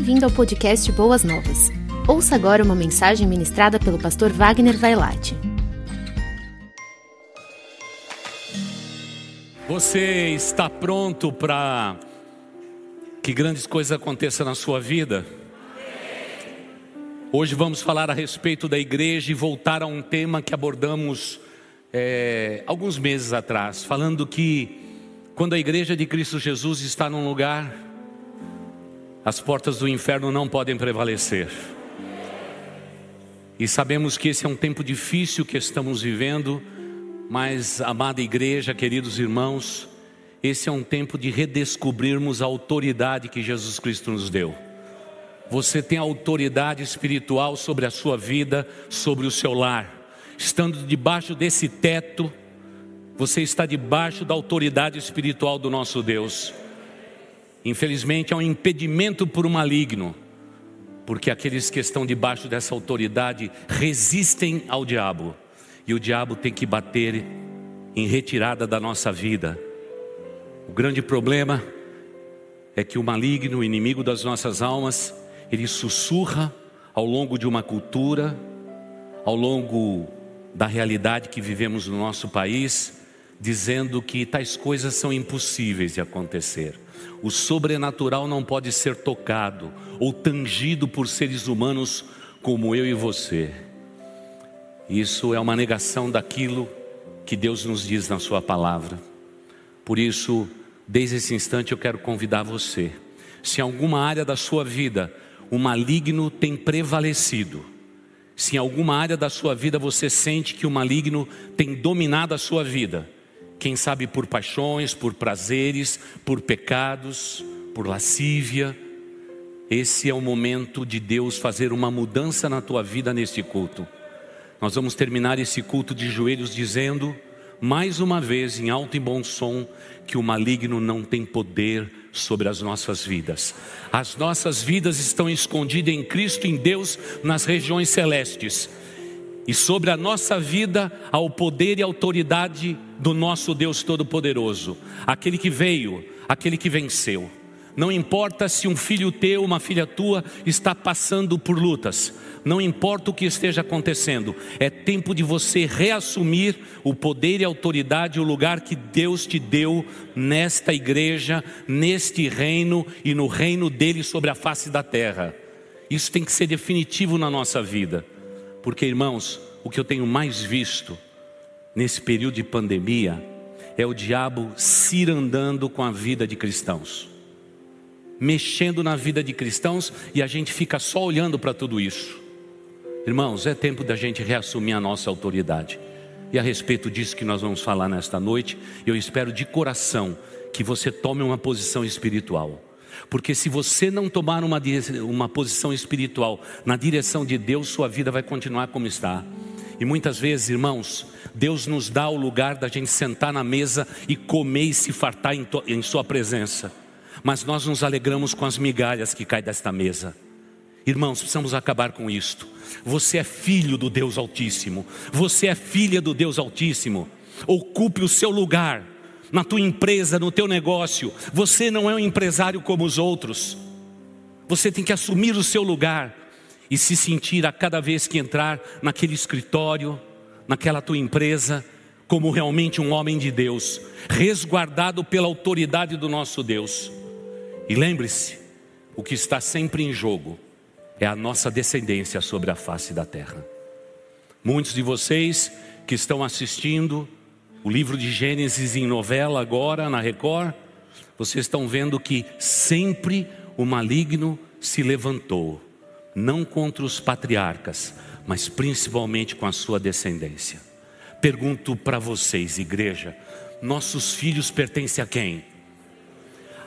Bem-vindo ao podcast Boas Novas. Ouça agora uma mensagem ministrada pelo pastor Wagner Vailate. Você está pronto para que grandes coisas aconteçam na sua vida? Hoje vamos falar a respeito da igreja e voltar a um tema que abordamos é, alguns meses atrás, falando que quando a igreja de Cristo Jesus está num lugar as portas do inferno não podem prevalecer. E sabemos que esse é um tempo difícil que estamos vivendo, mas, amada igreja, queridos irmãos, esse é um tempo de redescobrirmos a autoridade que Jesus Cristo nos deu. Você tem autoridade espiritual sobre a sua vida, sobre o seu lar. Estando debaixo desse teto, você está debaixo da autoridade espiritual do nosso Deus. Infelizmente, é um impedimento por um maligno, porque aqueles que estão debaixo dessa autoridade resistem ao diabo, e o diabo tem que bater em retirada da nossa vida. O grande problema é que o maligno, o inimigo das nossas almas, ele sussurra ao longo de uma cultura, ao longo da realidade que vivemos no nosso país, dizendo que tais coisas são impossíveis de acontecer. O sobrenatural não pode ser tocado ou tangido por seres humanos como eu e você. Isso é uma negação daquilo que Deus nos diz na Sua palavra. Por isso, desde esse instante, eu quero convidar você. Se em alguma área da sua vida o maligno tem prevalecido, se em alguma área da sua vida você sente que o maligno tem dominado a sua vida, quem sabe por paixões, por prazeres, por pecados, por lascívia. Esse é o momento de Deus fazer uma mudança na tua vida neste culto. Nós vamos terminar esse culto de joelhos dizendo, mais uma vez, em alto e bom som, que o maligno não tem poder sobre as nossas vidas. As nossas vidas estão escondidas em Cristo, em Deus, nas regiões celestes e sobre a nossa vida ao poder e autoridade do nosso Deus Todo-Poderoso, aquele que veio, aquele que venceu. Não importa se um filho teu, uma filha tua está passando por lutas, não importa o que esteja acontecendo, é tempo de você reassumir o poder e a autoridade, o lugar que Deus te deu nesta igreja, neste reino e no reino dele sobre a face da terra. Isso tem que ser definitivo na nossa vida. Porque, irmãos, o que eu tenho mais visto nesse período de pandemia é o diabo cirandando com a vida de cristãos, mexendo na vida de cristãos e a gente fica só olhando para tudo isso. Irmãos, é tempo da gente reassumir a nossa autoridade. E a respeito disso que nós vamos falar nesta noite, eu espero de coração que você tome uma posição espiritual. Porque se você não tomar uma, uma posição espiritual na direção de Deus, sua vida vai continuar como está. E muitas vezes, irmãos, Deus nos dá o lugar da gente sentar na mesa e comer e se fartar em, em Sua presença. Mas nós nos alegramos com as migalhas que caem desta mesa. Irmãos, precisamos acabar com isto. Você é filho do Deus Altíssimo. Você é filha do Deus Altíssimo. Ocupe o seu lugar na tua empresa, no teu negócio. Você não é um empresário como os outros. Você tem que assumir o seu lugar e se sentir a cada vez que entrar naquele escritório, naquela tua empresa, como realmente um homem de Deus, resguardado pela autoridade do nosso Deus. E lembre-se, o que está sempre em jogo é a nossa descendência sobre a face da terra. Muitos de vocês que estão assistindo o livro de Gênesis em novela agora na Record, vocês estão vendo que sempre o maligno se levantou, não contra os patriarcas, mas principalmente com a sua descendência. Pergunto para vocês, igreja, nossos filhos pertencem a quem?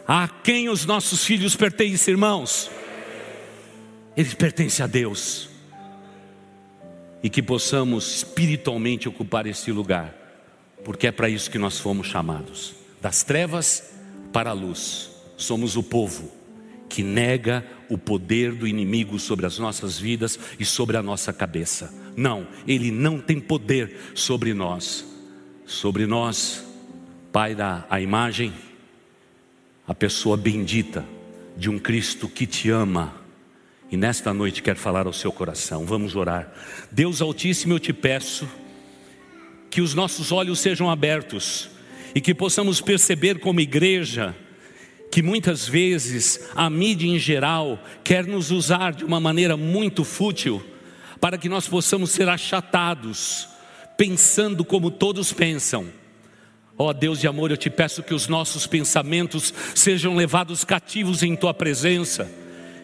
A quem os nossos filhos pertencem, irmãos? Eles pertencem a Deus. E que possamos espiritualmente ocupar esse lugar porque é para isso que nós fomos chamados das trevas para a luz. Somos o povo que nega o poder do inimigo sobre as nossas vidas e sobre a nossa cabeça. Não, ele não tem poder sobre nós. Sobre nós, Pai da a imagem, a pessoa bendita de um Cristo que te ama e nesta noite quer falar ao seu coração. Vamos orar. Deus Altíssimo, eu te peço que os nossos olhos sejam abertos e que possamos perceber como igreja que muitas vezes a mídia em geral quer nos usar de uma maneira muito fútil para que nós possamos ser achatados, pensando como todos pensam. Ó oh, Deus de amor, eu te peço que os nossos pensamentos sejam levados cativos em tua presença,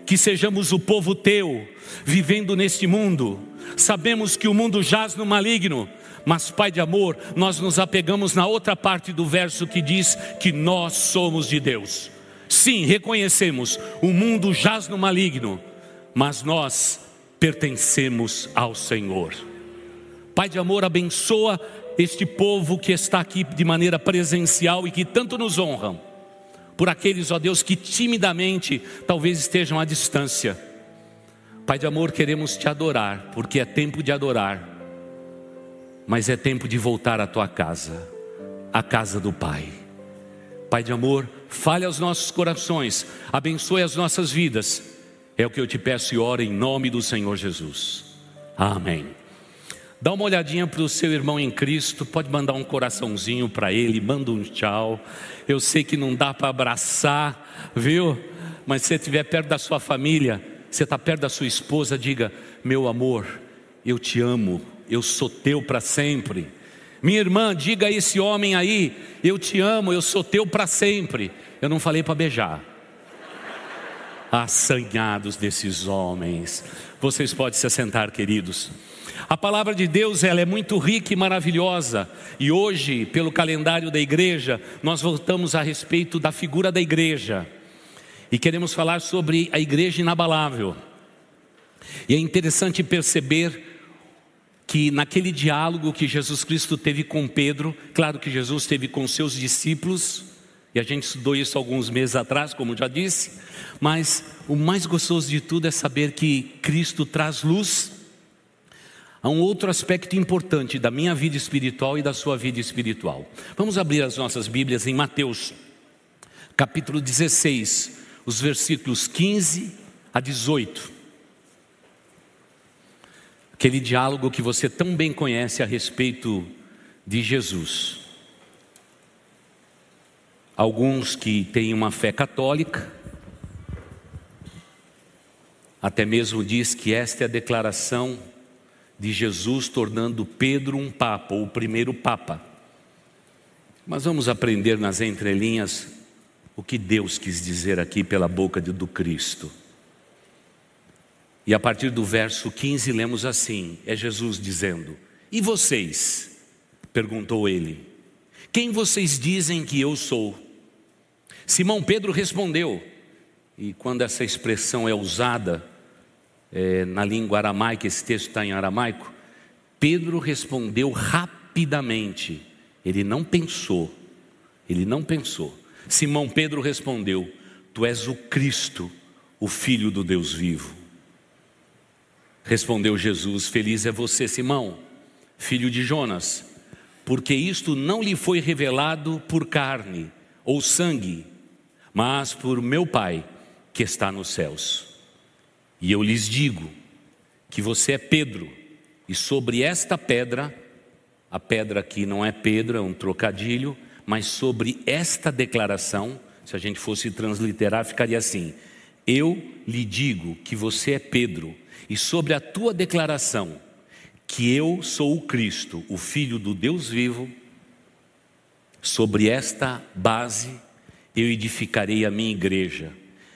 que sejamos o povo teu, vivendo neste mundo. Sabemos que o mundo jaz no maligno, mas, Pai de amor, nós nos apegamos na outra parte do verso que diz que nós somos de Deus. Sim, reconhecemos, o mundo jaz no maligno, mas nós pertencemos ao Senhor. Pai de amor, abençoa este povo que está aqui de maneira presencial e que tanto nos honram. Por aqueles, ó Deus, que timidamente talvez estejam à distância. Pai de amor, queremos te adorar, porque é tempo de adorar, mas é tempo de voltar à tua casa, a casa do Pai. Pai de amor, fale aos nossos corações, abençoe as nossas vidas. É o que eu te peço e oro em nome do Senhor Jesus. Amém. Dá uma olhadinha para o seu irmão em Cristo, pode mandar um coraçãozinho para ele, manda um tchau. Eu sei que não dá para abraçar, viu? Mas se você estiver perto da sua família, você está perto da sua esposa, diga: Meu amor, eu te amo, eu sou teu para sempre. Minha irmã, diga a esse homem aí: Eu te amo, eu sou teu para sempre. Eu não falei para beijar. Assanhados desses homens. Vocês podem se assentar, queridos. A palavra de Deus ela é muito rica e maravilhosa. E hoje, pelo calendário da igreja, nós voltamos a respeito da figura da igreja. E queremos falar sobre a igreja inabalável. E é interessante perceber que naquele diálogo que Jesus Cristo teve com Pedro, claro que Jesus teve com seus discípulos, e a gente estudou isso alguns meses atrás, como já disse, mas o mais gostoso de tudo é saber que Cristo traz luz a um outro aspecto importante da minha vida espiritual e da sua vida espiritual. Vamos abrir as nossas Bíblias em Mateus, capítulo 16, os versículos 15 a 18 aquele diálogo que você tão bem conhece a respeito de Jesus. Alguns que têm uma fé católica, até mesmo diz que esta é a declaração de Jesus tornando Pedro um papa, o primeiro papa. Mas vamos aprender nas entrelinhas o que Deus quis dizer aqui pela boca do Cristo. E a partir do verso 15 lemos assim: é Jesus dizendo: E vocês? perguntou ele: Quem vocês dizem que eu sou? Simão Pedro respondeu, e quando essa expressão é usada é, na língua aramaica, esse texto está em aramaico, Pedro respondeu rapidamente, ele não pensou, ele não pensou. Simão Pedro respondeu: Tu és o Cristo, o Filho do Deus vivo. Respondeu Jesus: Feliz é você, Simão, filho de Jonas, porque isto não lhe foi revelado por carne ou sangue, mas por meu Pai que está nos céus. E eu lhes digo que você é Pedro, e sobre esta pedra, a pedra aqui não é Pedro, é um trocadilho, mas sobre esta declaração, se a gente fosse transliterar, ficaria assim: Eu lhe digo que você é Pedro e sobre a tua declaração que eu sou o Cristo, o Filho do Deus vivo, sobre esta base eu edificarei a minha igreja,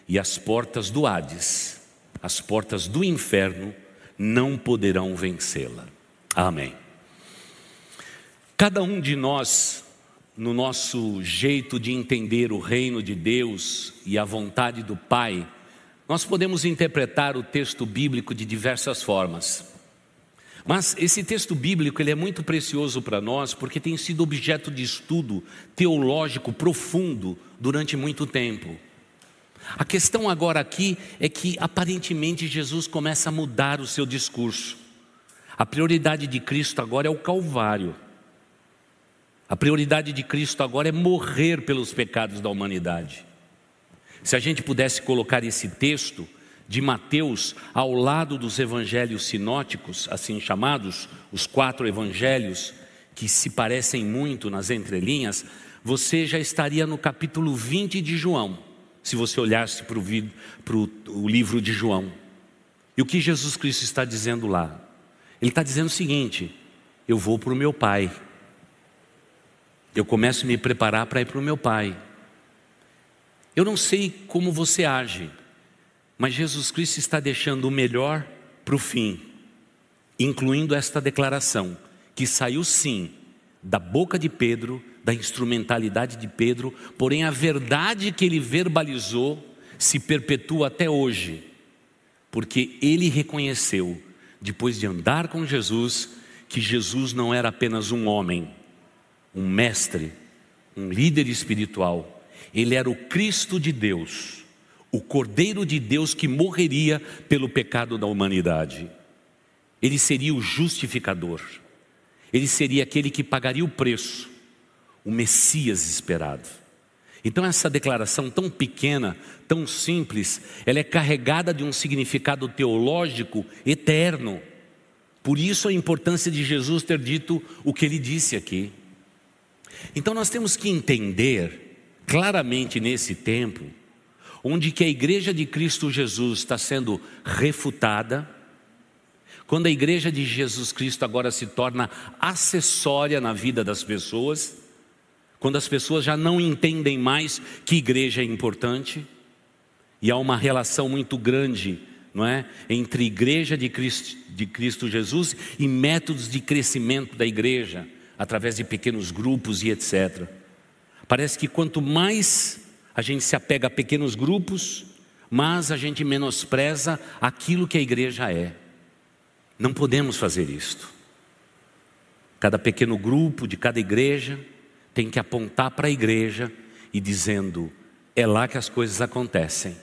e as portas do Hades, as portas do inferno, não poderão vencê-la. Amém. Cada um de nós, no nosso jeito de entender o reino de Deus e a vontade do Pai, nós podemos interpretar o texto bíblico de diversas formas. Mas esse texto bíblico ele é muito precioso para nós porque tem sido objeto de estudo teológico profundo durante muito tempo. A questão agora aqui é que aparentemente Jesus começa a mudar o seu discurso. A prioridade de Cristo agora é o Calvário. A prioridade de Cristo agora é morrer pelos pecados da humanidade. Se a gente pudesse colocar esse texto de Mateus ao lado dos evangelhos sinóticos, assim chamados, os quatro evangelhos que se parecem muito nas entrelinhas, você já estaria no capítulo 20 de João, se você olhasse para o livro de João. E o que Jesus Cristo está dizendo lá? Ele está dizendo o seguinte: eu vou para o meu Pai. Eu começo a me preparar para ir para o meu Pai. Eu não sei como você age, mas Jesus Cristo está deixando o melhor para o fim, incluindo esta declaração, que saiu sim da boca de Pedro, da instrumentalidade de Pedro, porém a verdade que ele verbalizou se perpetua até hoje, porque ele reconheceu, depois de andar com Jesus, que Jesus não era apenas um homem, um mestre, um líder espiritual, ele era o Cristo de Deus, o Cordeiro de Deus que morreria pelo pecado da humanidade. Ele seria o justificador, ele seria aquele que pagaria o preço, o Messias esperado. Então, essa declaração tão pequena, tão simples, ela é carregada de um significado teológico eterno. Por isso, a importância de Jesus ter dito o que ele disse aqui. Então, nós temos que entender claramente nesse tempo, onde que a igreja de Cristo Jesus está sendo refutada, quando a igreja de Jesus Cristo agora se torna acessória na vida das pessoas, quando as pessoas já não entendem mais que igreja é importante, e há uma relação muito grande, não é, entre igreja de Cristo, de Cristo Jesus e métodos de crescimento da igreja, através de pequenos grupos e etc. Parece que quanto mais a gente se apega a pequenos grupos, mais a gente menospreza aquilo que a igreja é. Não podemos fazer isto. Cada pequeno grupo de cada igreja tem que apontar para a igreja e dizendo: é lá que as coisas acontecem.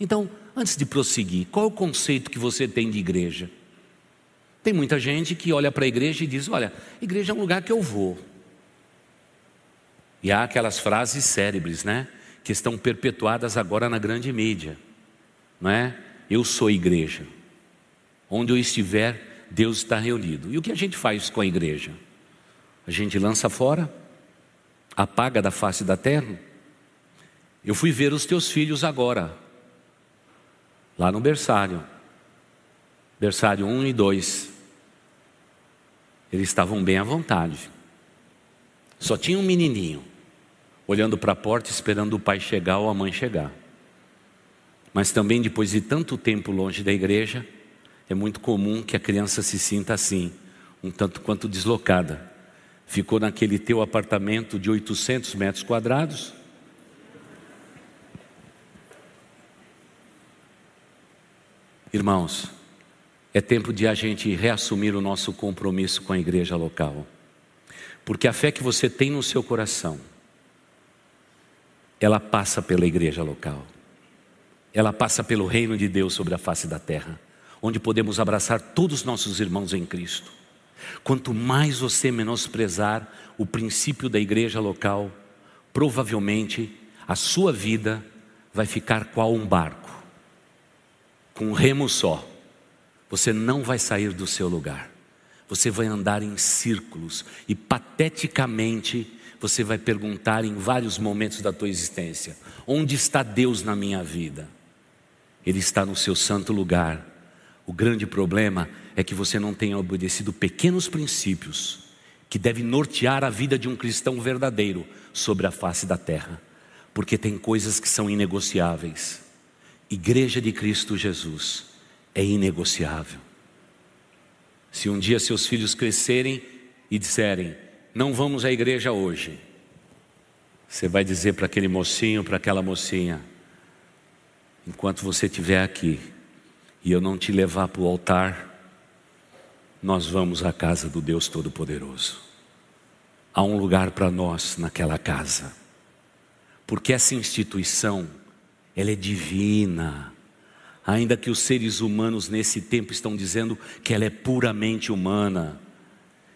Então, antes de prosseguir, qual é o conceito que você tem de igreja? Tem muita gente que olha para a igreja e diz: olha, igreja é um lugar que eu vou. E há aquelas frases cérebres, né? Que estão perpetuadas agora na grande mídia, não é? Eu sou igreja. Onde eu estiver, Deus está reunido. E o que a gente faz com a igreja? A gente lança fora? Apaga da face da terra? Eu fui ver os teus filhos agora, lá no berçário, berçário 1 e 2. Eles estavam bem à vontade. Só tinha um menininho olhando para a porta, esperando o pai chegar ou a mãe chegar. Mas também, depois de tanto tempo longe da igreja, é muito comum que a criança se sinta assim, um tanto quanto deslocada. Ficou naquele teu apartamento de 800 metros quadrados. Irmãos, é tempo de a gente reassumir o nosso compromisso com a igreja local. Porque a fé que você tem no seu coração, ela passa pela igreja local. Ela passa pelo reino de Deus sobre a face da terra, onde podemos abraçar todos os nossos irmãos em Cristo. Quanto mais você menosprezar o princípio da igreja local, provavelmente a sua vida vai ficar qual um barco, com um remo só. Você não vai sair do seu lugar. Você vai andar em círculos e pateticamente você vai perguntar em vários momentos da tua existência: onde está Deus na minha vida? Ele está no seu santo lugar. O grande problema é que você não tem obedecido pequenos princípios que devem nortear a vida de um cristão verdadeiro sobre a face da terra, porque tem coisas que são inegociáveis. Igreja de Cristo Jesus é inegociável. Se um dia seus filhos crescerem e disserem: não vamos à igreja hoje. Você vai dizer para aquele mocinho, para aquela mocinha: enquanto você estiver aqui e eu não te levar para o altar, nós vamos à casa do Deus Todo-Poderoso. Há um lugar para nós naquela casa, porque essa instituição, ela é divina. Ainda que os seres humanos nesse tempo estão dizendo que ela é puramente humana.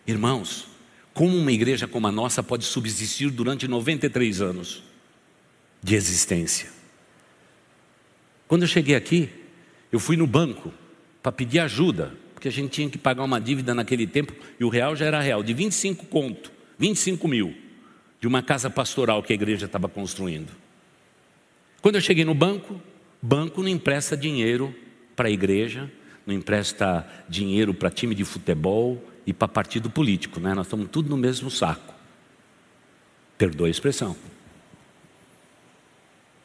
Irmãos, como uma igreja como a nossa pode subsistir durante 93 anos de existência? Quando eu cheguei aqui, Eu fui no banco para pedir ajuda, porque a gente tinha que pagar uma dívida naquele tempo, e o real já era real, de 25 conto, 25 mil, de uma casa pastoral que a igreja estava construindo. Quando eu cheguei no banco, banco não empresta dinheiro para a igreja, não empresta dinheiro para time de futebol e para partido político, né? Nós estamos tudo no mesmo saco. Perdoe a expressão.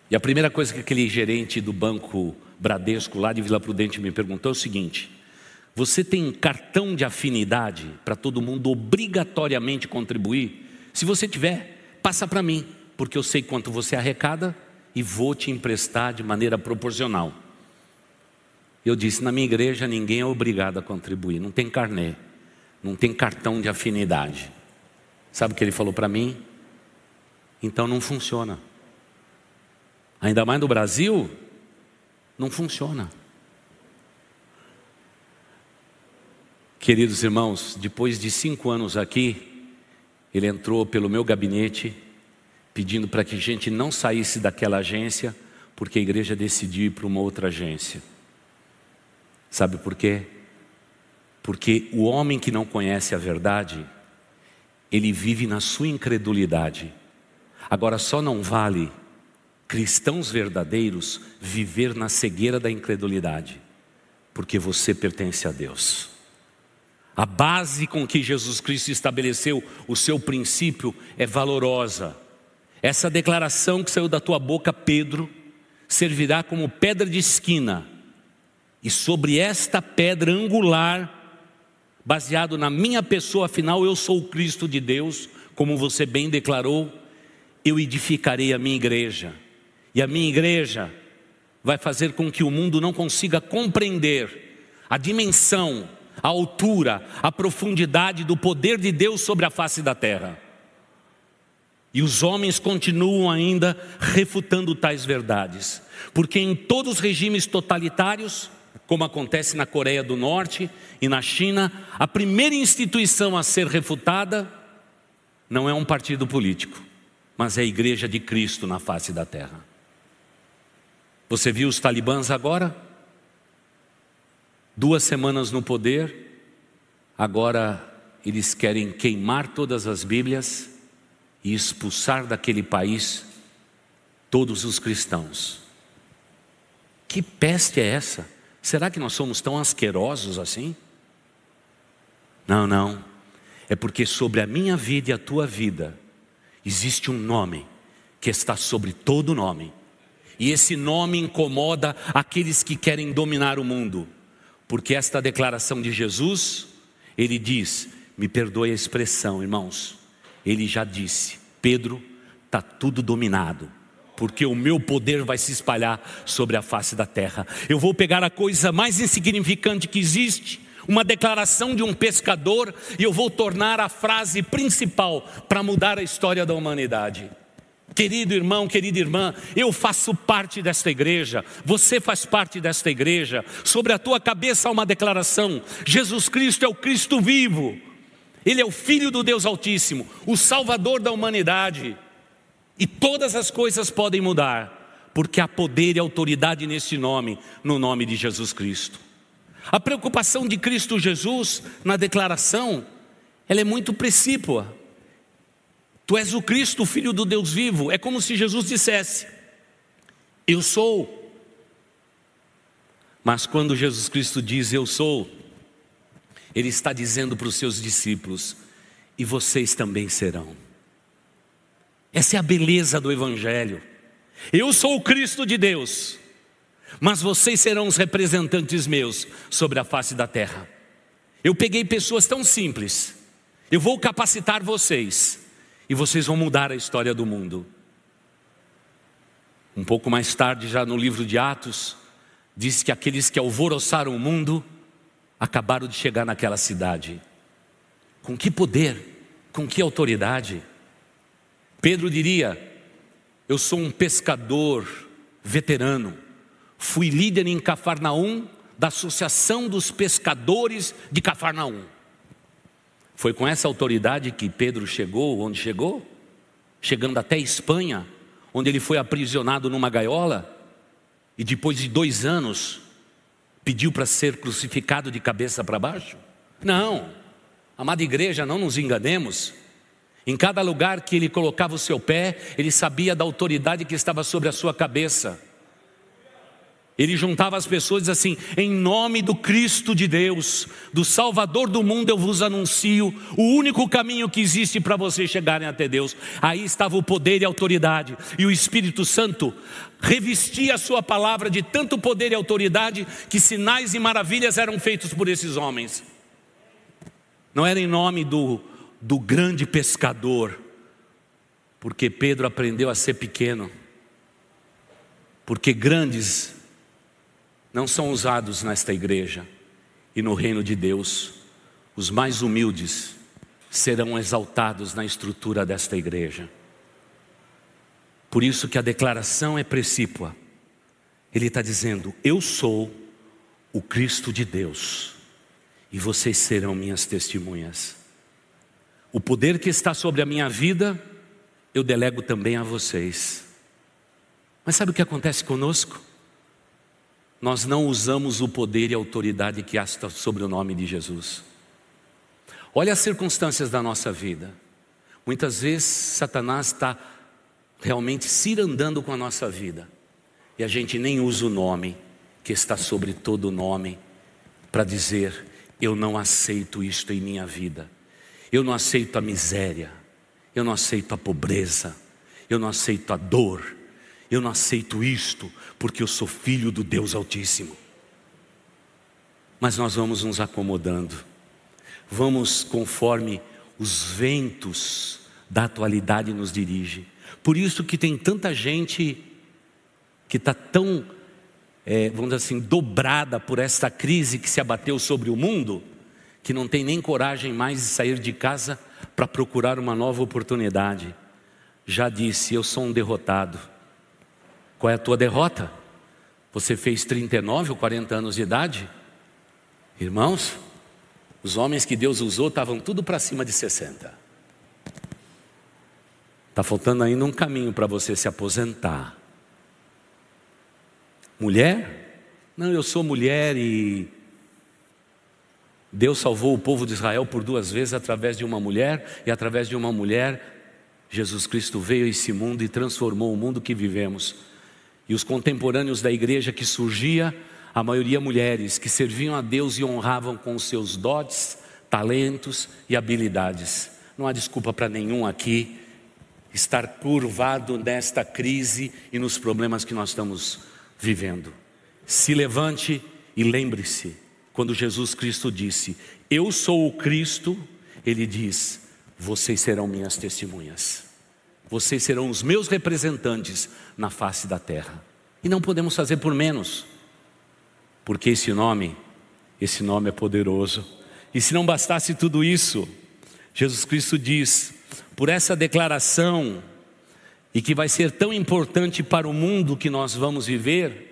E a primeira coisa que aquele gerente do banco Bradesco lá de Vila Prudente me perguntou é o seguinte: você tem cartão de afinidade para todo mundo obrigatoriamente contribuir? Se você tiver, passa para mim, porque eu sei quanto você arrecada e vou te emprestar de maneira proporcional. Eu disse: na minha igreja ninguém é obrigado a contribuir, não tem carnê, não tem cartão de afinidade. Sabe o que ele falou para mim? Então não funciona. Ainda mais no Brasil, não funciona. Queridos irmãos, depois de cinco anos aqui, ele entrou pelo meu gabinete pedindo para que a gente não saísse daquela agência, porque a igreja decidiu ir para uma outra agência. Sabe por quê? Porque o homem que não conhece a verdade, ele vive na sua incredulidade. Agora só não vale cristãos verdadeiros viver na cegueira da incredulidade, porque você pertence a Deus. A base com que Jesus Cristo estabeleceu o seu princípio é valorosa. Essa declaração que saiu da tua boca, Pedro, servirá como pedra de esquina, e sobre esta pedra angular, baseado na minha pessoa, afinal eu sou o Cristo de Deus, como você bem declarou, eu edificarei a minha igreja e a minha igreja vai fazer com que o mundo não consiga compreender a dimensão, a altura, a profundidade do poder de Deus sobre a face da terra. E os homens continuam ainda refutando tais verdades, porque em todos os regimes totalitários, como acontece na Coreia do Norte e na China, a primeira instituição a ser refutada não é um partido político, mas é a Igreja de Cristo na face da terra. Você viu os talibãs agora? Duas semanas no poder, agora eles querem queimar todas as Bíblias e expulsar daquele país todos os cristãos. Que peste é essa? Será que nós somos tão asquerosos assim? Não, não. É porque sobre a minha vida e a tua vida existe um nome que está sobre todo nome e esse nome incomoda aqueles que querem dominar o mundo, porque esta declaração de Jesus, ele diz: me perdoe a expressão, irmãos, ele já disse, Pedro, está tudo dominado, porque o meu poder vai se espalhar sobre a face da terra. Eu vou pegar a coisa mais insignificante que existe, uma declaração de um pescador, e eu vou tornar a frase principal para mudar a história da humanidade. Querido irmão, querida irmã, eu faço parte desta igreja, você faz parte desta igreja. Sobre a tua cabeça há uma declaração: Jesus Cristo é o Cristo vivo, Ele é o Filho do Deus Altíssimo, o Salvador da humanidade. E todas as coisas podem mudar, porque há poder e autoridade nesse nome, no nome de Jesus Cristo. A preocupação de Cristo Jesus na declaração, ela é muito precípua. Tu és o Cristo, o Filho do Deus vivo. É como se Jesus dissesse: Eu sou. Mas quando Jesus Cristo diz eu sou, Ele está dizendo para os seus discípulos: E vocês também serão. Essa é a beleza do Evangelho. Eu sou o Cristo de Deus, mas vocês serão os representantes meus sobre a face da terra. Eu peguei pessoas tão simples, eu vou capacitar vocês e vocês vão mudar a história do mundo. Um pouco mais tarde, já no livro de Atos, diz que aqueles que alvoroçaram o mundo acabaram de chegar naquela cidade. Com que poder, com que autoridade? Pedro diria: Eu sou um pescador veterano, fui líder em Cafarnaum da Associação dos Pescadores de Cafarnaum. Foi com essa autoridade que Pedro chegou onde chegou, chegando até Espanha, onde ele foi aprisionado numa gaiola, e depois de dois anos, pediu para ser crucificado de cabeça para baixo? Não, amada igreja, não nos enganemos. Em cada lugar que ele colocava o seu pé, ele sabia da autoridade que estava sobre a sua cabeça. Ele juntava as pessoas e assim: em nome do Cristo de Deus, do Salvador do mundo, eu vos anuncio o único caminho que existe para vocês chegarem até Deus. Aí estava o poder e a autoridade, e o Espírito Santo revestia a sua palavra de tanto poder e autoridade que sinais e maravilhas eram feitos por esses homens. Não era em nome do, do grande pescador, porque Pedro aprendeu a ser pequeno, porque grandes não são usados nesta igreja e no reino de Deus. Os mais humildes serão exaltados na estrutura desta igreja. Por isso que a declaração é precípua. Ele está dizendo: Eu sou o Cristo de Deus e vocês serão minhas testemunhas. O poder que está sobre a minha vida, eu delego também a vocês. Mas sabe o que acontece conosco? nós não usamos o poder e a autoridade que há sobre o nome de Jesus. Olha as circunstâncias da nossa vida. Muitas vezes Satanás está realmente cirandando com a nossa vida e a gente nem usa o nome que está sobre todo o nome para dizer: eu não aceito isto em minha vida, eu não aceito a miséria, eu não aceito a pobreza, eu não aceito a dor, eu não aceito isto porque eu sou filho do Deus Altíssimo. Mas nós vamos nos acomodando, vamos conforme os ventos da atualidade nos dirigem. Por isso que tem tanta gente que está tão, é, vamos dizer assim, dobrada por esta crise que se abateu sobre o mundo, que não tem nem coragem mais de sair de casa para procurar uma nova oportunidade. Já disse, eu sou um derrotado. Qual é a tua derrota? Você fez 39 ou 40 anos de idade? Irmãos, os homens que Deus usou estavam tudo para cima de 60. Está faltando ainda um caminho para você se aposentar. Mulher? Não, eu sou mulher e Deus salvou o povo de Israel por duas vezes através de uma mulher, e através de uma mulher, Jesus Cristo veio a esse mundo e transformou o mundo que vivemos. E os contemporâneos da igreja que surgia, a maioria mulheres que serviam a Deus e honravam com os seus dotes, talentos e habilidades. Não há desculpa para nenhum aqui estar curvado nesta crise e nos problemas que nós estamos vivendo. Se levante e lembre-se, quando Jesus Cristo disse: Eu sou o Cristo, ele diz: Vocês serão minhas testemunhas. Vocês serão os meus representantes na face da terra. E não podemos fazer por menos, porque esse nome, esse nome é poderoso. E se não bastasse tudo isso, Jesus Cristo diz: por essa declaração, e que vai ser tão importante para o mundo que nós vamos viver,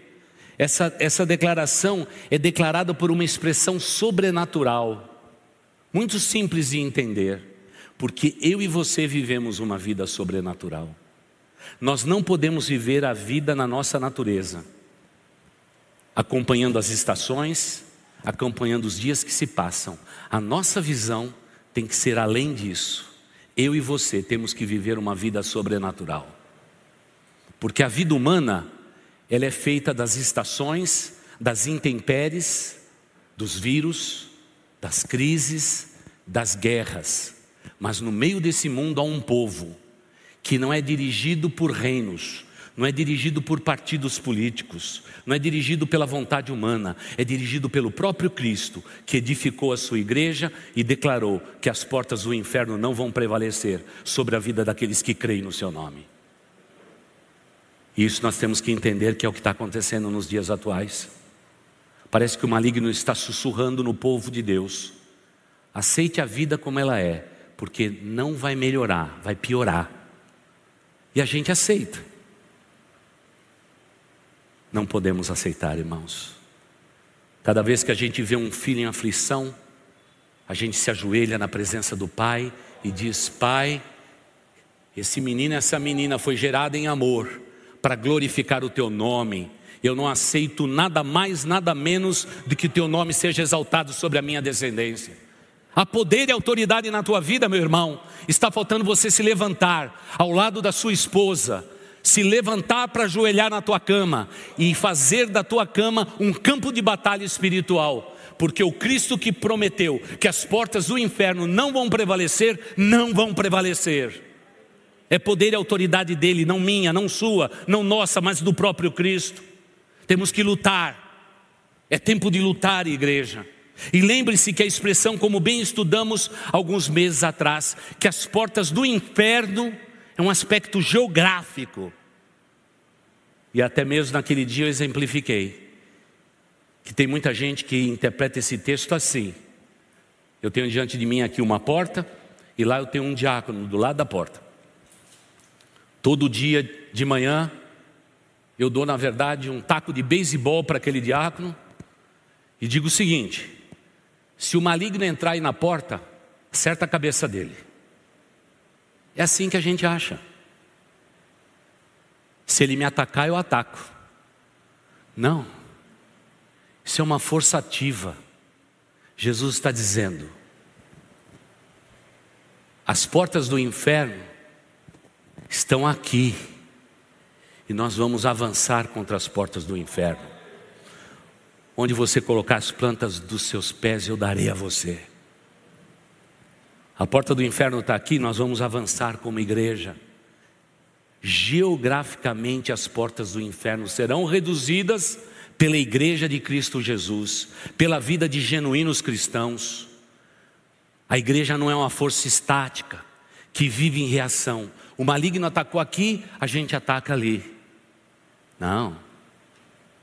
essa, essa declaração é declarada por uma expressão sobrenatural, muito simples de entender porque eu e você vivemos uma vida sobrenatural. Nós não podemos viver a vida na nossa natureza, acompanhando as estações, acompanhando os dias que se passam. A nossa visão tem que ser além disso. Eu e você temos que viver uma vida sobrenatural. Porque a vida humana, ela é feita das estações, das intempéries, dos vírus, das crises, das guerras. Mas no meio desse mundo há um povo que não é dirigido por reinos, não é dirigido por partidos políticos, não é dirigido pela vontade humana, é dirigido pelo próprio Cristo, que edificou a sua igreja e declarou que as portas do inferno não vão prevalecer sobre a vida daqueles que creem no seu nome. E isso nós temos que entender que é o que está acontecendo nos dias atuais. Parece que o maligno está sussurrando no povo de Deus. Aceite a vida como ela é, porque não vai melhorar, vai piorar. E a gente aceita. Não podemos aceitar, irmãos. Cada vez que a gente vê um filho em aflição, a gente se ajoelha na presença do Pai e diz: Pai, esse menino, essa menina foi gerada em amor para glorificar o Teu nome Eu não aceito nada mais, nada menos do que o teu nome seja exaltado sobre a minha descendência. Há poder e autoridade na tua vida, meu irmão. Está faltando você se levantar ao lado da sua esposa, se levantar para ajoelhar na tua cama e fazer da tua cama um campo de batalha espiritual. Porque o Cristo que prometeu que as portas do inferno não vão prevalecer, não vão prevalecer. É poder e autoridade dele, não minha, não sua, não nossa, mas do próprio Cristo. Temos que lutar. É tempo de lutar, igreja. E lembre-se que a expressão, como bem estudamos alguns meses atrás, que as portas do inferno é um aspecto geográfico. E até mesmo naquele dia eu exemplifiquei que tem muita gente que interpreta esse texto assim. Eu tenho diante de mim aqui uma porta e lá eu tenho um diácono do lado da porta. Todo dia de manhã eu dou, na verdade, um taco de beisebol para aquele diácono e digo o seguinte: se o maligno entrar aí na porta, acerta a cabeça dele. É assim que a gente acha. Se ele me atacar, eu ataco. Não. Isso é uma força ativa. Jesus está dizendo: as portas do inferno estão aqui. E nós vamos avançar contra as portas do inferno. Onde você colocar as plantas dos seus pés, eu darei a você. A porta do inferno está aqui, nós vamos avançar como igreja. Geograficamente, as portas do inferno serão reduzidas pela igreja de Cristo Jesus, pela vida de genuínos cristãos. A igreja não é uma força estática que vive em reação. O maligno atacou aqui, a gente ataca ali. Não.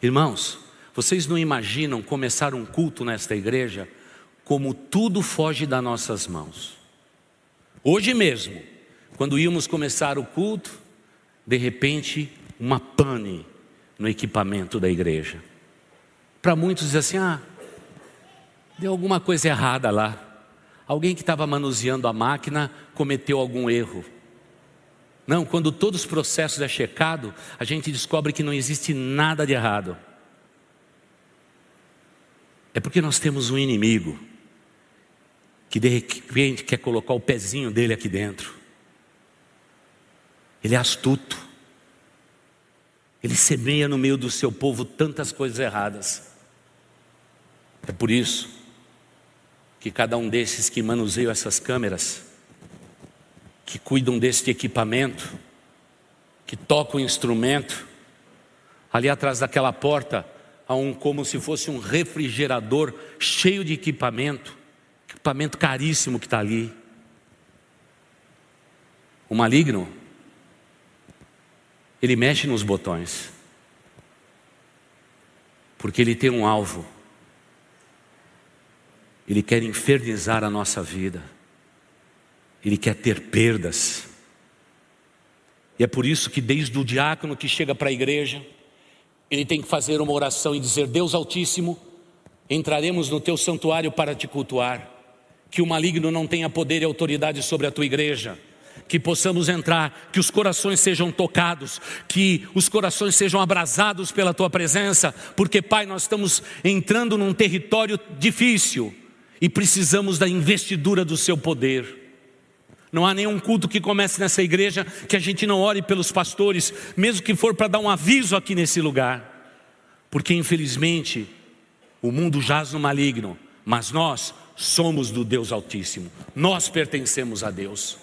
Irmãos, vocês não imaginam começar um culto nesta igreja como tudo foge das nossas mãos. Hoje mesmo, quando íamos começar o culto, de repente, uma pane no equipamento da igreja. Para muitos diz assim: ah, deu alguma coisa errada lá. Alguém que estava manuseando a máquina cometeu algum erro. Não, quando todos os processos é checado, a gente descobre que não existe nada de errado. É porque nós temos um inimigo que de repente quer colocar o pezinho dele aqui dentro. Ele é astuto. Ele semeia no meio do seu povo tantas coisas erradas. É por isso que cada um desses que manuseiam essas câmeras que cuidam deste equipamento, que tocam o instrumento. Ali atrás daquela porta há um como se fosse um refrigerador cheio de equipamento, equipamento caríssimo que está ali. O maligno, ele mexe nos botões, porque ele tem um alvo. Ele quer infernizar a nossa vida. Ele quer ter perdas. E é por isso que, desde o diácono que chega para a igreja, ele tem que fazer uma oração e dizer: Deus Altíssimo, entraremos no teu santuário para te cultuar. Que o maligno não tenha poder e autoridade sobre a tua igreja. Que possamos entrar, que os corações sejam tocados, que os corações sejam abrasados pela tua presença, porque, Pai, nós estamos entrando num território difícil e precisamos da investidura do seu poder. Não há nenhum culto que comece nessa igreja que a gente não ore pelos pastores, mesmo que for para dar um aviso aqui nesse lugar. Porque infelizmente o mundo jaz no maligno, mas nós somos do Deus Altíssimo. Nós pertencemos a Deus.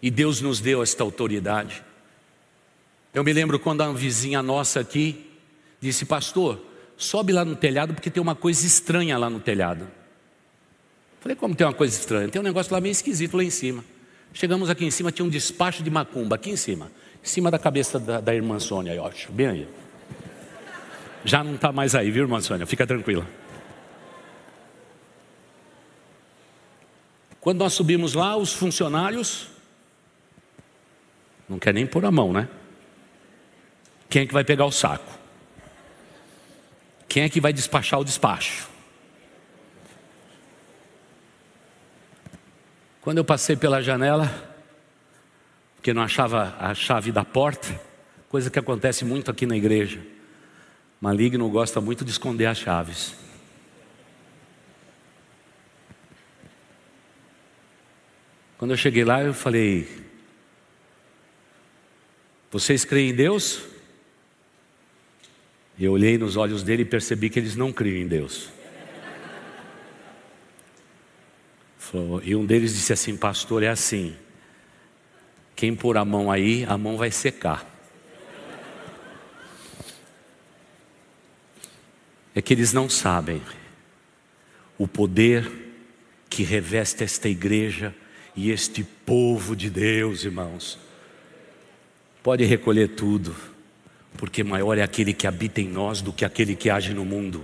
E Deus nos deu esta autoridade. Eu me lembro quando uma vizinha nossa aqui disse: "Pastor, sobe lá no telhado porque tem uma coisa estranha lá no telhado". Falei: "Como tem uma coisa estranha? Tem um negócio lá meio esquisito lá em cima". Chegamos aqui em cima, tinha um despacho de macumba, aqui em cima, em cima da cabeça da, da irmã Sônia, eu acho, bem aí. Já não está mais aí, viu, irmã Sônia? Fica tranquila. Quando nós subimos lá, os funcionários não quer nem pôr a mão, né? Quem é que vai pegar o saco? Quem é que vai despachar o despacho? Quando eu passei pela janela, porque não achava a chave da porta, coisa que acontece muito aqui na igreja. Maligno gosta muito de esconder as chaves. Quando eu cheguei lá, eu falei: Vocês creem em Deus? Eu olhei nos olhos dele e percebi que eles não criam em Deus. E um deles disse assim: Pastor, é assim. Quem pôr a mão aí, a mão vai secar. É que eles não sabem o poder que reveste esta igreja e este povo de Deus, irmãos. Pode recolher tudo, porque maior é aquele que habita em nós do que aquele que age no mundo.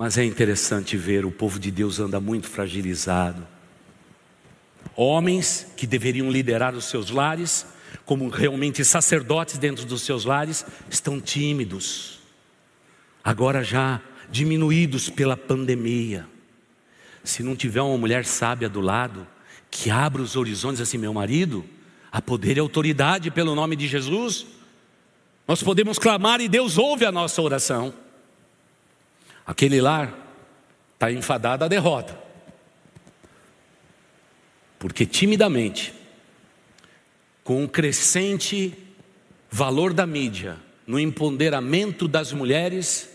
Mas é interessante ver o povo de Deus anda muito fragilizado. Homens que deveriam liderar os seus lares, como realmente sacerdotes dentro dos seus lares, estão tímidos. Agora já diminuídos pela pandemia. Se não tiver uma mulher sábia do lado, que abra os horizontes assim, meu marido, há poder e autoridade pelo nome de Jesus. Nós podemos clamar e Deus ouve a nossa oração. Aquele lar está enfadado à derrota. Porque timidamente, com o crescente valor da mídia, no empoderamento das mulheres,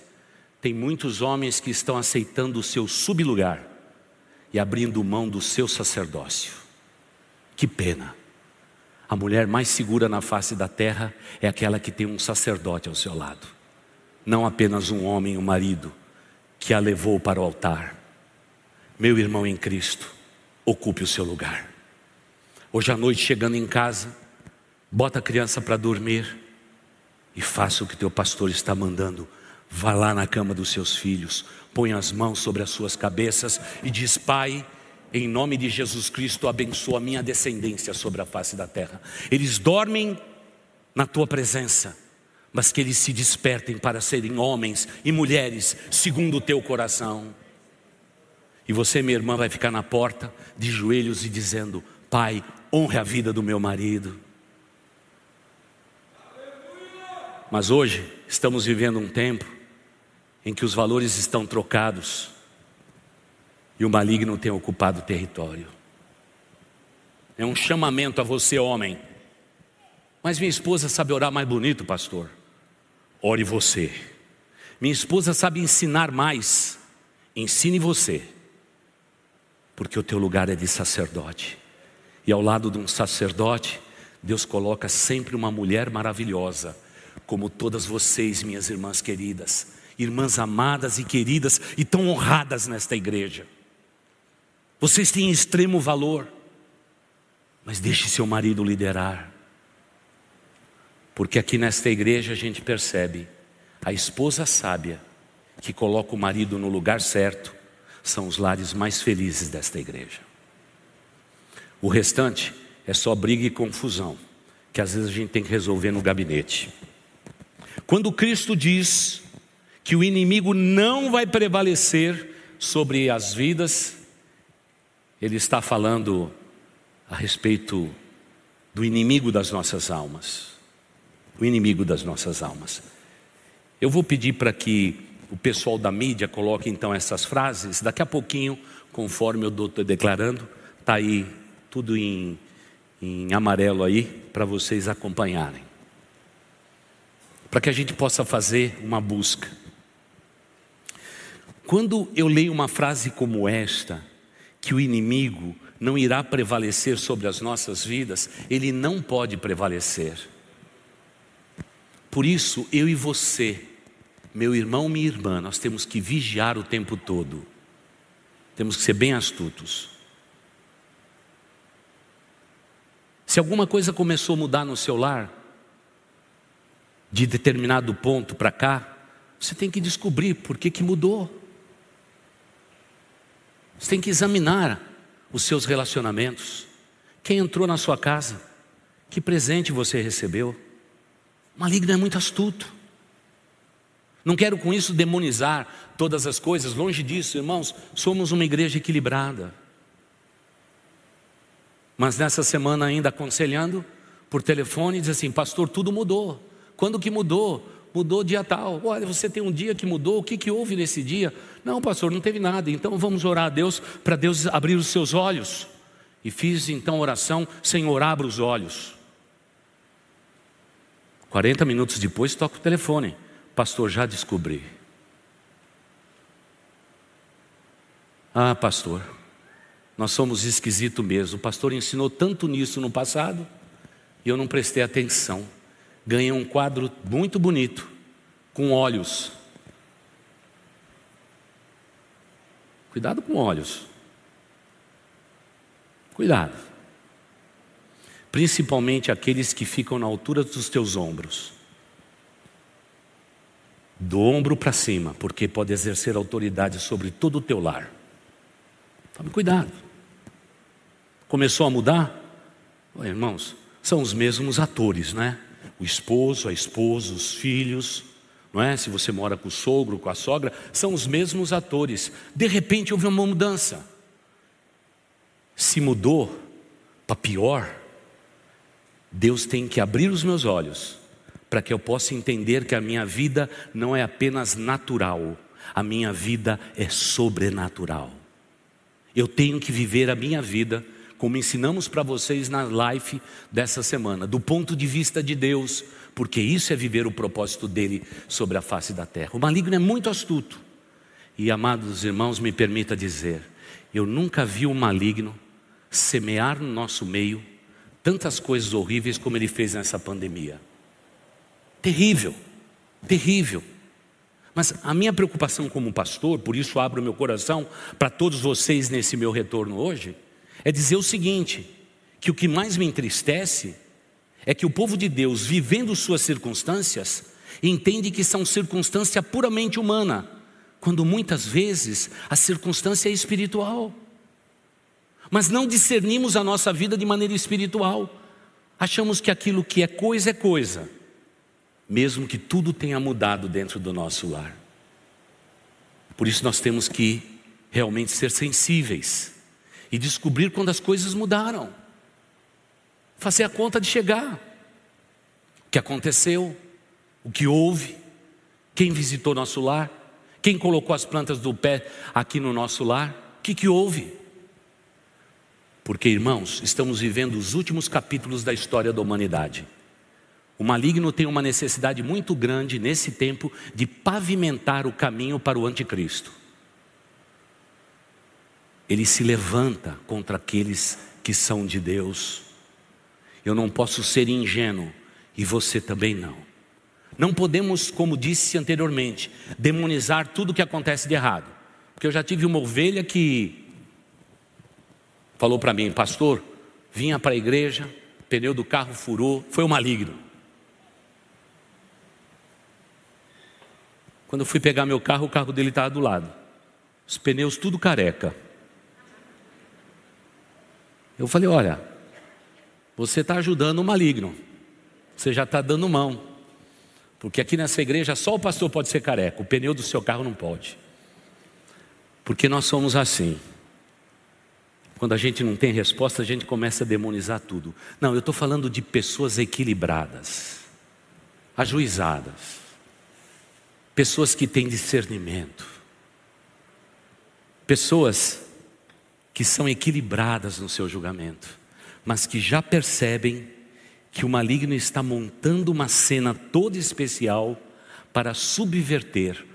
tem muitos homens que estão aceitando o seu sublugar e abrindo mão do seu sacerdócio. Que pena. A mulher mais segura na face da terra é aquela que tem um sacerdote ao seu lado, não apenas um homem, um marido que a levou para o altar. Meu irmão em Cristo, ocupe o seu lugar. Hoje à noite, chegando em casa, bota a criança para dormir e faça o que teu pastor está mandando. Vá lá na cama dos seus filhos, põe as mãos sobre as suas cabeças e diz: Pai, em nome de Jesus Cristo, abençoa a minha descendência sobre a face da terra. Eles dormem na tua presença mas que eles se despertem para serem homens e mulheres segundo o teu coração. E você, minha irmã, vai ficar na porta de joelhos e dizendo: Pai, honre a vida do meu marido. Mas hoje estamos vivendo um tempo em que os valores estão trocados e o maligno tem ocupado o território. É um chamamento a você, homem. Mas minha esposa sabe orar mais bonito, pastor. Ore você. Minha esposa sabe ensinar mais. Ensine você. Porque o teu lugar é de sacerdote. E ao lado de um sacerdote, Deus coloca sempre uma mulher maravilhosa, como todas vocês, minhas irmãs queridas, irmãs amadas e queridas e tão honradas nesta igreja. Vocês têm extremo valor, mas deixe seu marido liderar. Porque aqui nesta igreja a gente percebe a esposa sábia que coloca o marido no lugar certo são os lares mais felizes desta igreja. O restante é só briga e confusão, que às vezes a gente tem que resolver no gabinete. Quando Cristo diz que o inimigo não vai prevalecer sobre as vidas, ele está falando a respeito do inimigo das nossas almas o inimigo das nossas almas. Eu vou pedir para que o pessoal da mídia coloque então essas frases, daqui a pouquinho, conforme eu estou declarando, está aí tudo em, em amarelo aí, para vocês acompanharem. Para que a gente possa fazer uma busca. Quando eu leio uma frase como esta, que o inimigo não irá prevalecer sobre as nossas vidas, ele não pode prevalecer. Por isso, eu e você, meu irmão, minha irmã, nós temos que vigiar o tempo todo. Temos que ser bem astutos. Se alguma coisa começou a mudar no seu lar, de determinado ponto para cá, você tem que descobrir por que, que mudou. Você tem que examinar os seus relacionamentos. Quem entrou na sua casa? Que presente você recebeu? O maligno é muito astuto. Não quero com isso demonizar todas as coisas, longe disso, irmãos, somos uma igreja equilibrada. Mas nessa semana, ainda aconselhando, por telefone diz assim: Pastor, tudo mudou. Quando que mudou? Mudou dia tal. Olha, você tem um dia que mudou, o que, que houve nesse dia? Não, pastor, não teve nada. Então vamos orar a Deus para Deus abrir os seus olhos. E fiz então oração, Senhor, abra os olhos. 40 minutos depois toca o telefone. Pastor, já descobri. Ah, pastor, nós somos esquisito mesmo. O pastor ensinou tanto nisso no passado e eu não prestei atenção. Ganhei um quadro muito bonito, com olhos. Cuidado com olhos. Cuidado. Principalmente aqueles que ficam na altura dos teus ombros. Do ombro para cima, porque pode exercer autoridade sobre todo o teu lar. Tome cuidado. Começou a mudar? Oi, irmãos, são os mesmos atores, né? O esposo, a esposa, os filhos, não é? Se você mora com o sogro, com a sogra, são os mesmos atores. De repente houve uma mudança. Se mudou para pior, Deus tem que abrir os meus olhos para que eu possa entender que a minha vida não é apenas natural, a minha vida é sobrenatural. Eu tenho que viver a minha vida como ensinamos para vocês na live dessa semana, do ponto de vista de Deus, porque isso é viver o propósito dele sobre a face da terra. O maligno é muito astuto. E amados irmãos, me permita dizer, eu nunca vi o maligno semear no nosso meio tantas coisas horríveis como ele fez nessa pandemia. Terrível, terrível. Mas a minha preocupação como pastor, por isso abro meu coração para todos vocês nesse meu retorno hoje, é dizer o seguinte: que o que mais me entristece é que o povo de Deus, vivendo suas circunstâncias, entende que são circunstância puramente humana, quando muitas vezes a circunstância é espiritual. Mas não discernimos a nossa vida de maneira espiritual. Achamos que aquilo que é coisa é coisa mesmo que tudo tenha mudado dentro do nosso lar. Por isso nós temos que realmente ser sensíveis e descobrir quando as coisas mudaram. Fazer a conta de chegar. O que aconteceu, o que houve, quem visitou nosso lar, quem colocou as plantas do pé aqui no nosso lar, o que, que houve? Porque, irmãos, estamos vivendo os últimos capítulos da história da humanidade. O maligno tem uma necessidade muito grande nesse tempo de pavimentar o caminho para o anticristo. Ele se levanta contra aqueles que são de Deus. Eu não posso ser ingênuo e você também não. Não podemos, como disse anteriormente, demonizar tudo que acontece de errado. Porque eu já tive uma ovelha que falou para mim, pastor, vinha para a igreja, pneu do carro furou, foi o maligno. Quando eu fui pegar meu carro, o carro dele estava do lado. Os pneus tudo careca. Eu falei: Olha, você está ajudando o maligno. Você já está dando mão. Porque aqui nessa igreja só o pastor pode ser careca, o pneu do seu carro não pode. Porque nós somos assim. Quando a gente não tem resposta, a gente começa a demonizar tudo. Não, eu estou falando de pessoas equilibradas, ajuizadas pessoas que têm discernimento, pessoas que são equilibradas no seu julgamento, mas que já percebem que o maligno está montando uma cena toda especial para subverter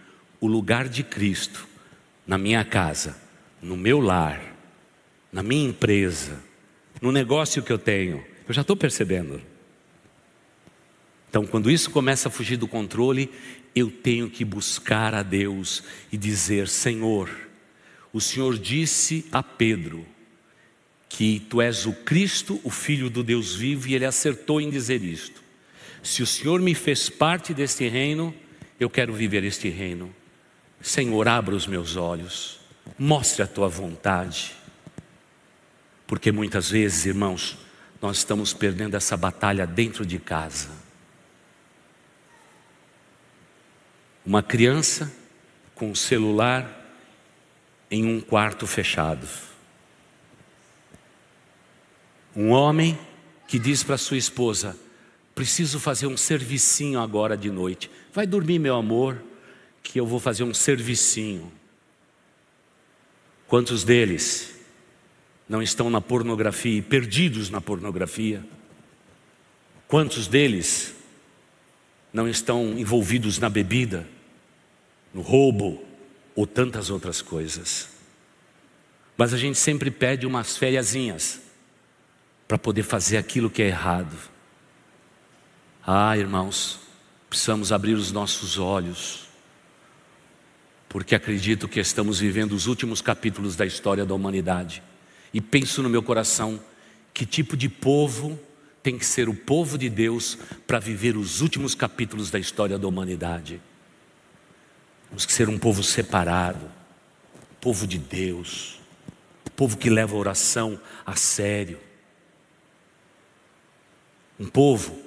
o lugar de Cristo na minha casa, no meu lar, na minha empresa, no negócio que eu tenho. Eu já estou percebendo. Então, quando isso começa a fugir do controle, eu tenho que buscar a Deus e dizer: Senhor, o Senhor disse a Pedro que tu és o Cristo, o Filho do Deus vivo, e ele acertou em dizer isto. Se o Senhor me fez parte deste reino, eu quero viver este reino. Senhor, abra os meus olhos, mostre a tua vontade. Porque muitas vezes, irmãos, nós estamos perdendo essa batalha dentro de casa. Uma criança com o celular em um quarto fechado. Um homem que diz para sua esposa: Preciso fazer um servicinho agora de noite. Vai dormir, meu amor, que eu vou fazer um servicinho. Quantos deles não estão na pornografia e perdidos na pornografia? Quantos deles não estão envolvidos na bebida, no roubo ou tantas outras coisas? Mas a gente sempre pede umas fériasinhas para poder fazer aquilo que é errado. Ah, irmãos, precisamos abrir os nossos olhos, porque acredito que estamos vivendo os últimos capítulos da história da humanidade. E penso no meu coração que tipo de povo tem que ser o povo de Deus para viver os últimos capítulos da história da humanidade. Temos que ser um povo separado, povo de Deus, povo que leva a oração a sério, um povo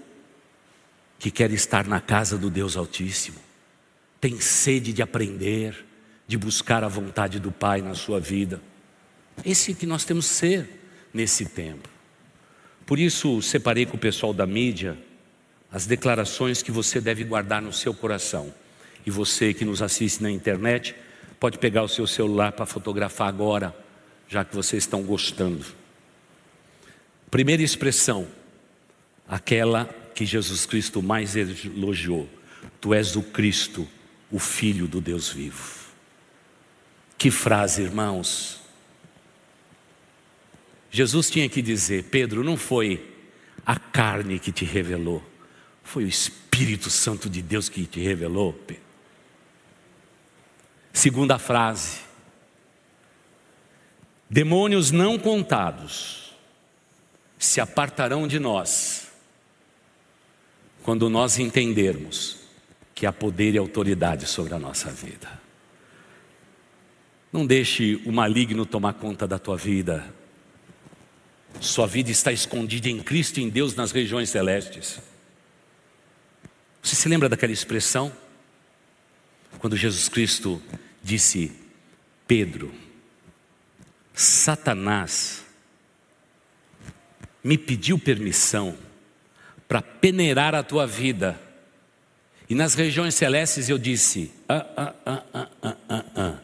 que quer estar na casa do Deus Altíssimo, tem sede de aprender, de buscar a vontade do Pai na sua vida. Esse que nós temos que ser nesse tempo. Por isso, separei com o pessoal da mídia as declarações que você deve guardar no seu coração. E você que nos assiste na internet, pode pegar o seu celular para fotografar agora, já que vocês estão gostando. Primeira expressão, aquela que Jesus Cristo mais elogiou: Tu és o Cristo, o Filho do Deus vivo. Que frase, irmãos! Jesus tinha que dizer: Pedro, não foi a carne que te revelou, foi o Espírito Santo de Deus que te revelou. Segunda frase: demônios não contados se apartarão de nós quando nós entendermos que há poder e autoridade sobre a nossa vida. Não deixe o maligno tomar conta da tua vida. Sua vida está escondida em Cristo e em Deus nas regiões celestes. Você se lembra daquela expressão? Quando Jesus Cristo disse: Pedro, Satanás me pediu permissão para peneirar a tua vida. E nas regiões celestes eu disse: ah, ah, ah, ah, ah, ah, ah.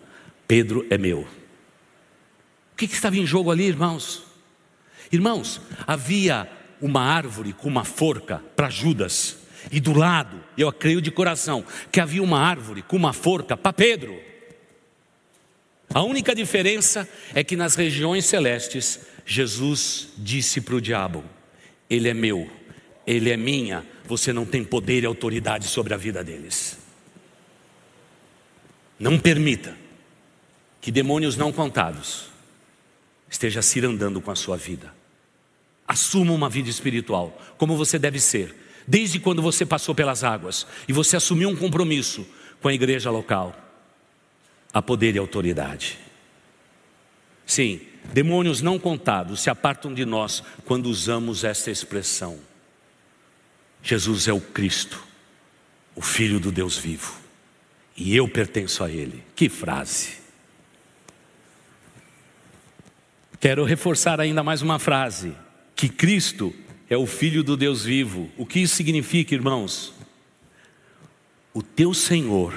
Pedro é meu. O que, que estava em jogo ali, irmãos? Irmãos, havia uma árvore com uma forca para Judas, e do lado, eu creio de coração, que havia uma árvore com uma forca para Pedro. A única diferença é que nas regiões celestes, Jesus disse para o diabo: Ele é meu, ele é minha, você não tem poder e autoridade sobre a vida deles. Não permita que demônios não contados esteja cirandando com a sua vida. Assuma uma vida espiritual, como você deve ser, desde quando você passou pelas águas e você assumiu um compromisso com a igreja local. Há poder e autoridade. Sim, demônios não contados se apartam de nós quando usamos esta expressão. Jesus é o Cristo, o Filho do Deus vivo, e eu pertenço a Ele. Que frase! Quero reforçar ainda mais uma frase que Cristo é o Filho do Deus vivo. O que isso significa, irmãos? O teu Senhor,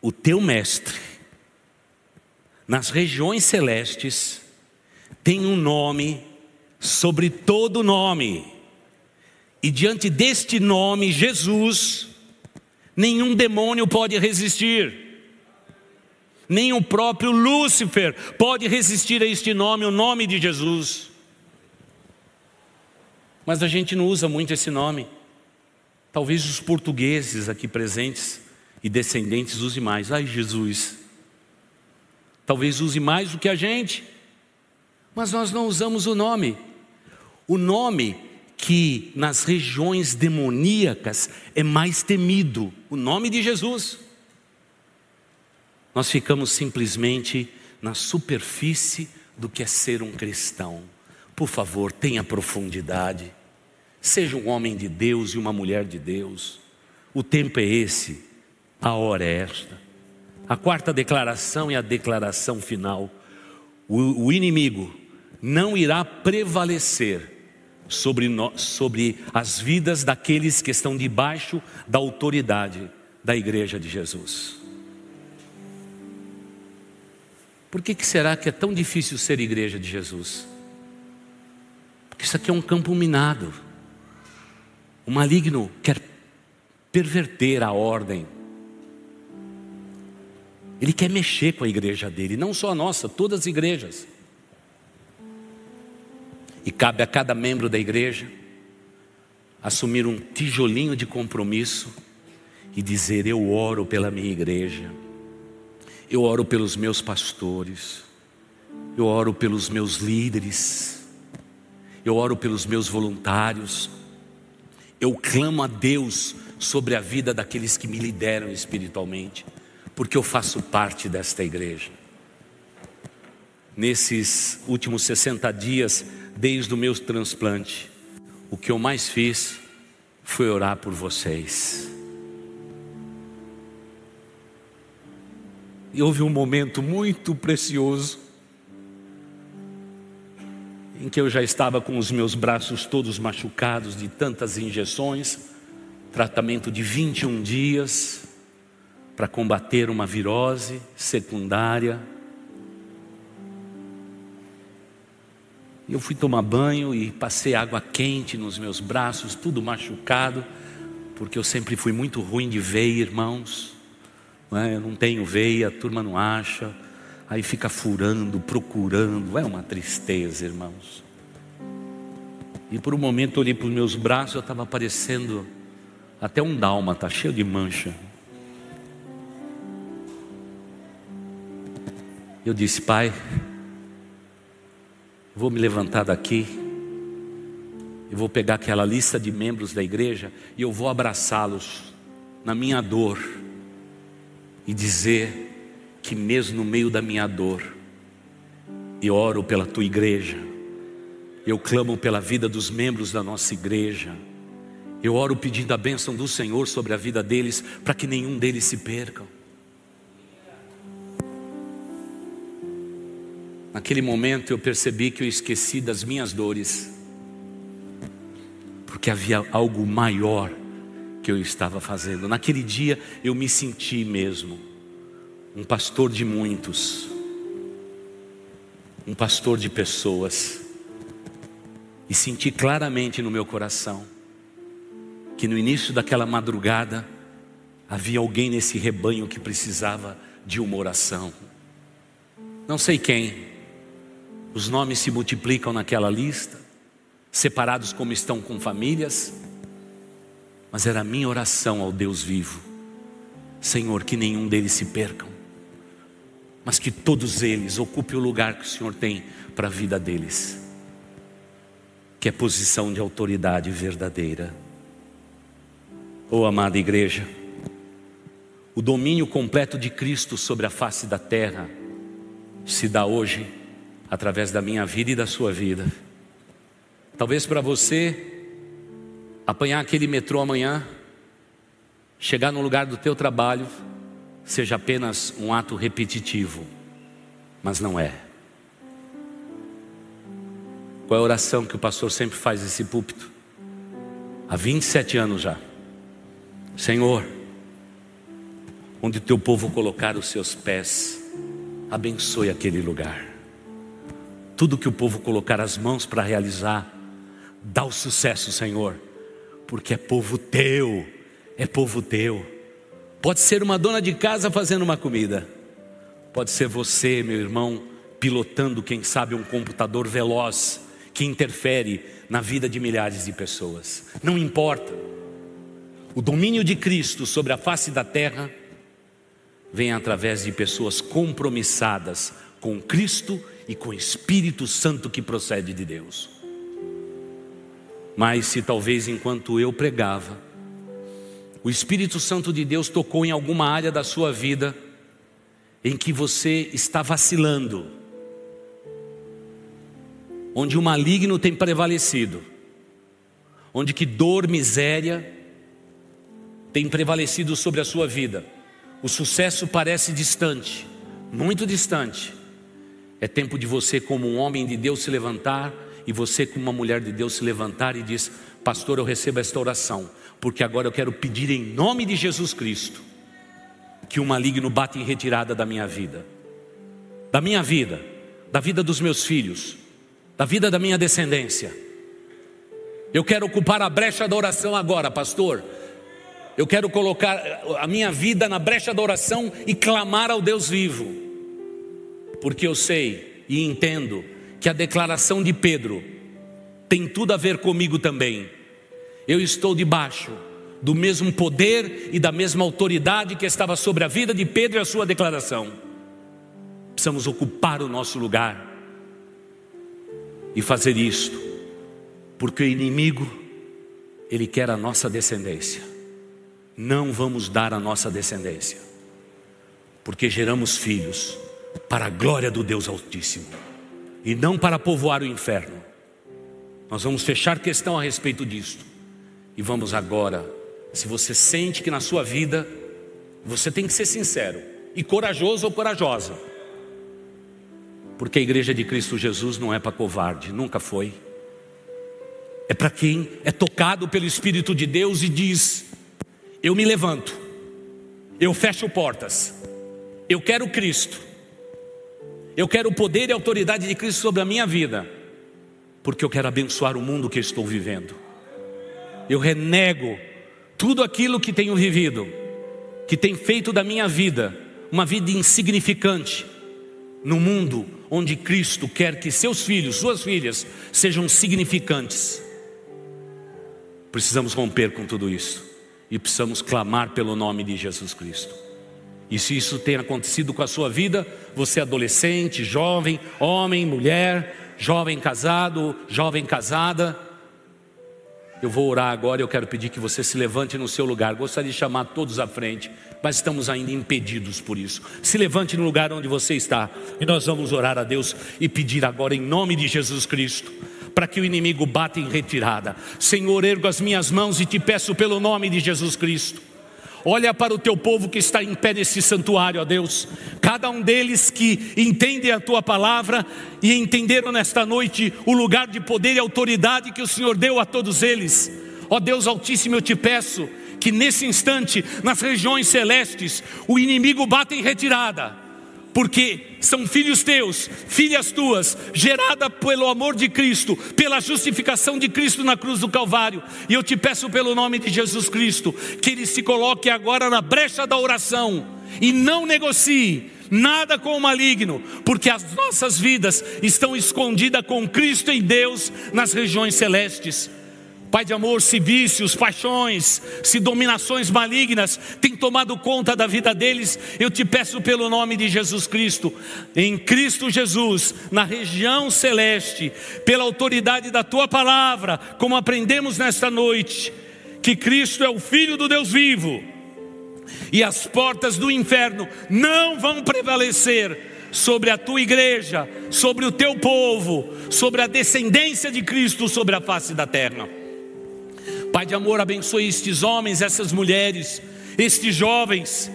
o teu Mestre, nas regiões celestes, tem um nome sobre todo nome, e diante deste nome, Jesus, nenhum demônio pode resistir nem o próprio Lúcifer pode resistir a este nome, o nome de Jesus mas a gente não usa muito esse nome. Talvez os portugueses aqui presentes e descendentes usem mais. Ai, Jesus. Talvez use mais do que a gente, mas nós não usamos o nome. O nome que nas regiões demoníacas é mais temido, o nome de Jesus. Nós ficamos simplesmente na superfície do que é ser um cristão. Por favor, tenha profundidade. Seja um homem de Deus e uma mulher de Deus. O tempo é esse, a hora é esta. A quarta declaração é a declaração final. O, o inimigo não irá prevalecer sobre, no, sobre as vidas daqueles que estão debaixo da autoridade da igreja de Jesus. Por que, que será que é tão difícil ser igreja de Jesus? Porque isso aqui é um campo minado. O maligno quer perverter a ordem. Ele quer mexer com a igreja dele, não só a nossa, todas as igrejas. E cabe a cada membro da igreja assumir um tijolinho de compromisso e dizer: Eu oro pela minha igreja, eu oro pelos meus pastores, eu oro pelos meus líderes, eu oro pelos meus voluntários, eu clamo a Deus sobre a vida daqueles que me lideram espiritualmente, porque eu faço parte desta igreja. Nesses últimos 60 dias, desde o meu transplante, o que eu mais fiz foi orar por vocês. E houve um momento muito precioso em que eu já estava com os meus braços todos machucados de tantas injeções, tratamento de 21 dias para combater uma virose secundária. Eu fui tomar banho e passei água quente nos meus braços, tudo machucado, porque eu sempre fui muito ruim de veia, irmãos. Não é? Eu não tenho veia, a turma não acha aí fica furando, procurando, é uma tristeza, irmãos. E por um momento eu olhei para os meus braços, eu estava parecendo até um dálmata, cheio de mancha. Eu disse, Pai, vou me levantar daqui, e vou pegar aquela lista de membros da igreja e eu vou abraçá-los na minha dor e dizer que mesmo no meio da minha dor, eu oro pela tua igreja, eu clamo pela vida dos membros da nossa igreja, eu oro pedindo a bênção do Senhor sobre a vida deles, para que nenhum deles se perca. Naquele momento eu percebi que eu esqueci das minhas dores, porque havia algo maior que eu estava fazendo. Naquele dia eu me senti mesmo um pastor de muitos, um pastor de pessoas, e senti claramente no meu coração que no início daquela madrugada havia alguém nesse rebanho que precisava de uma oração. Não sei quem, os nomes se multiplicam naquela lista, separados como estão com famílias, mas era a minha oração ao Deus vivo. Senhor, que nenhum deles se percam mas que todos eles ocupem o lugar que o Senhor tem para a vida deles, que é posição de autoridade verdadeira. Oh, amada igreja, o domínio completo de Cristo sobre a face da terra se dá hoje através da minha vida e da sua vida. Talvez para você apanhar aquele metrô amanhã, chegar no lugar do teu trabalho, seja apenas um ato repetitivo, mas não é. Qual é a oração que o pastor sempre faz nesse púlpito? Há 27 anos já. Senhor, onde o teu povo colocar os seus pés, abençoe aquele lugar. Tudo que o povo colocar as mãos para realizar, dá o sucesso, Senhor, porque é povo teu, é povo teu. Pode ser uma dona de casa fazendo uma comida. Pode ser você, meu irmão, pilotando, quem sabe, um computador veloz que interfere na vida de milhares de pessoas. Não importa. O domínio de Cristo sobre a face da terra vem através de pessoas compromissadas com Cristo e com o Espírito Santo que procede de Deus. Mas se talvez enquanto eu pregava, o Espírito Santo de Deus tocou em alguma área da sua vida em que você está vacilando, onde o maligno tem prevalecido, onde que dor, miséria tem prevalecido sobre a sua vida. O sucesso parece distante, muito distante. É tempo de você, como um homem de Deus, se levantar e você, como uma mulher de Deus, se levantar e diz: Pastor, eu recebo esta oração, porque agora eu quero pedir em nome de Jesus Cristo que o maligno bata em retirada da minha vida, da minha vida, da vida dos meus filhos, da vida da minha descendência. Eu quero ocupar a brecha da oração agora, pastor. Eu quero colocar a minha vida na brecha da oração e clamar ao Deus vivo, porque eu sei e entendo que a declaração de Pedro tem tudo a ver comigo também. Eu estou debaixo do mesmo poder e da mesma autoridade que estava sobre a vida de Pedro e a sua declaração. Precisamos ocupar o nosso lugar e fazer isto, porque o inimigo, ele quer a nossa descendência. Não vamos dar a nossa descendência, porque geramos filhos para a glória do Deus Altíssimo e não para povoar o inferno. Nós vamos fechar questão a respeito disto. E vamos agora, se você sente que na sua vida você tem que ser sincero e corajoso ou corajosa. Porque a igreja de Cristo Jesus não é para covarde, nunca foi. É para quem é tocado pelo Espírito de Deus e diz: Eu me levanto, eu fecho portas, eu quero Cristo, eu quero o poder e a autoridade de Cristo sobre a minha vida, porque eu quero abençoar o mundo que estou vivendo. Eu renego tudo aquilo que tenho vivido, que tem feito da minha vida uma vida insignificante, no mundo onde Cristo quer que seus filhos, suas filhas, sejam significantes. Precisamos romper com tudo isso e precisamos clamar pelo nome de Jesus Cristo. E se isso tem acontecido com a sua vida, você é adolescente, jovem, homem, mulher, jovem casado, jovem casada, eu vou orar agora e eu quero pedir que você se levante no seu lugar. Gostaria de chamar todos à frente, mas estamos ainda impedidos por isso. Se levante no lugar onde você está e nós vamos orar a Deus e pedir agora em nome de Jesus Cristo para que o inimigo bata em retirada. Senhor, ergo as minhas mãos e te peço pelo nome de Jesus Cristo Olha para o teu povo que está em pé nesse santuário, ó Deus. Cada um deles que entende a tua palavra e entenderam nesta noite o lugar de poder e autoridade que o Senhor deu a todos eles. Ó Deus Altíssimo, eu te peço que nesse instante, nas regiões celestes, o inimigo bata em retirada porque são filhos teus, filhas tuas, gerada pelo amor de Cristo, pela justificação de Cristo na cruz do Calvário. E eu te peço pelo nome de Jesus Cristo, que ele se coloque agora na brecha da oração e não negocie nada com o maligno, porque as nossas vidas estão escondidas com Cristo em Deus nas regiões celestes. Pai de amor, se vícios, paixões, se dominações malignas têm tomado conta da vida deles, eu te peço pelo nome de Jesus Cristo, em Cristo Jesus, na região celeste, pela autoridade da tua palavra, como aprendemos nesta noite, que Cristo é o Filho do Deus vivo, e as portas do inferno não vão prevalecer sobre a tua igreja, sobre o teu povo, sobre a descendência de Cristo sobre a face da terra. Pai de amor, abençoe estes homens, essas mulheres, estes jovens,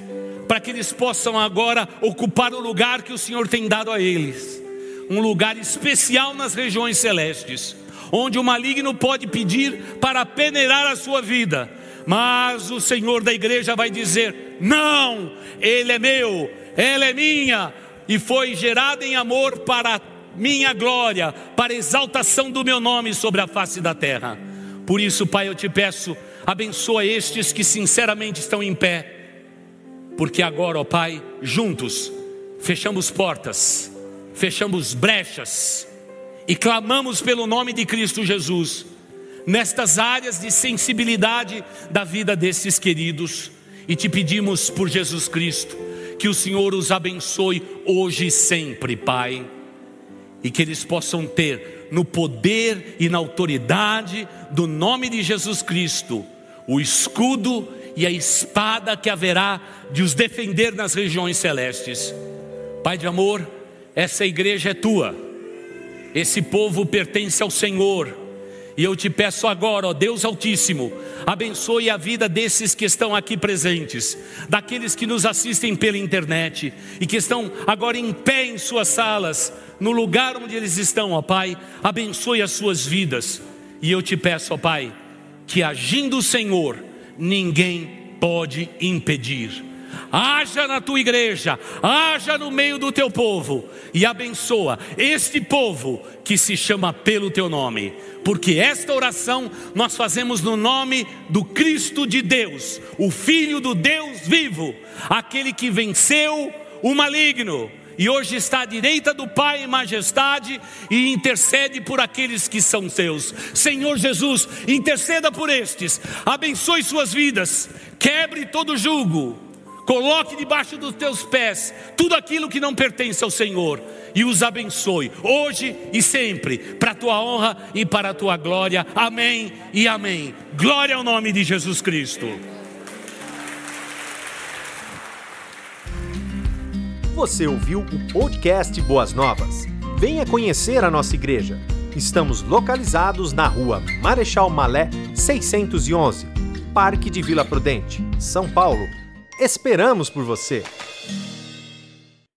para que eles possam agora ocupar o lugar que o Senhor tem dado a eles um lugar especial nas regiões celestes, onde o maligno pode pedir para peneirar a sua vida, mas o Senhor da igreja vai dizer: não, ele é meu, ela é minha, e foi gerada em amor para minha glória, para exaltação do meu nome sobre a face da terra. Por isso, Pai, eu te peço, abençoa estes que sinceramente estão em pé, porque agora, ó Pai, juntos, fechamos portas, fechamos brechas e clamamos pelo nome de Cristo Jesus, nestas áreas de sensibilidade da vida desses queridos, e te pedimos por Jesus Cristo, que o Senhor os abençoe hoje e sempre, Pai, e que eles possam ter no poder e na autoridade do nome de Jesus Cristo, o escudo e a espada que haverá de os defender nas regiões celestes. Pai de amor, essa igreja é tua, esse povo pertence ao Senhor, E eu te peço agora, ó Deus Altíssimo, abençoe a vida desses que estão aqui presentes, daqueles que nos assistem pela internet e que estão agora em pé em suas salas, no lugar onde eles estão, ó Pai, abençoe as suas vidas. E eu te peço, ó Pai, que agindo o Senhor, ninguém pode impedir haja na tua igreja, haja no meio do teu povo e abençoa este povo que se chama pelo teu nome, porque esta oração nós fazemos no nome do Cristo de Deus, o Filho do Deus vivo, aquele que venceu o maligno e hoje está à direita do Pai em majestade e intercede por aqueles que são seus. Senhor Jesus, interceda por estes, abençoe suas vidas, quebre todo jugo Coloque debaixo dos teus pés tudo aquilo que não pertence ao Senhor e os abençoe, hoje e sempre, para a tua honra e para a tua glória. Amém e amém. Glória ao nome de Jesus Cristo. Você ouviu o podcast Boas Novas? Venha conhecer a nossa igreja. Estamos localizados na rua Marechal Malé 611, Parque de Vila Prudente, São Paulo Esperamos por você!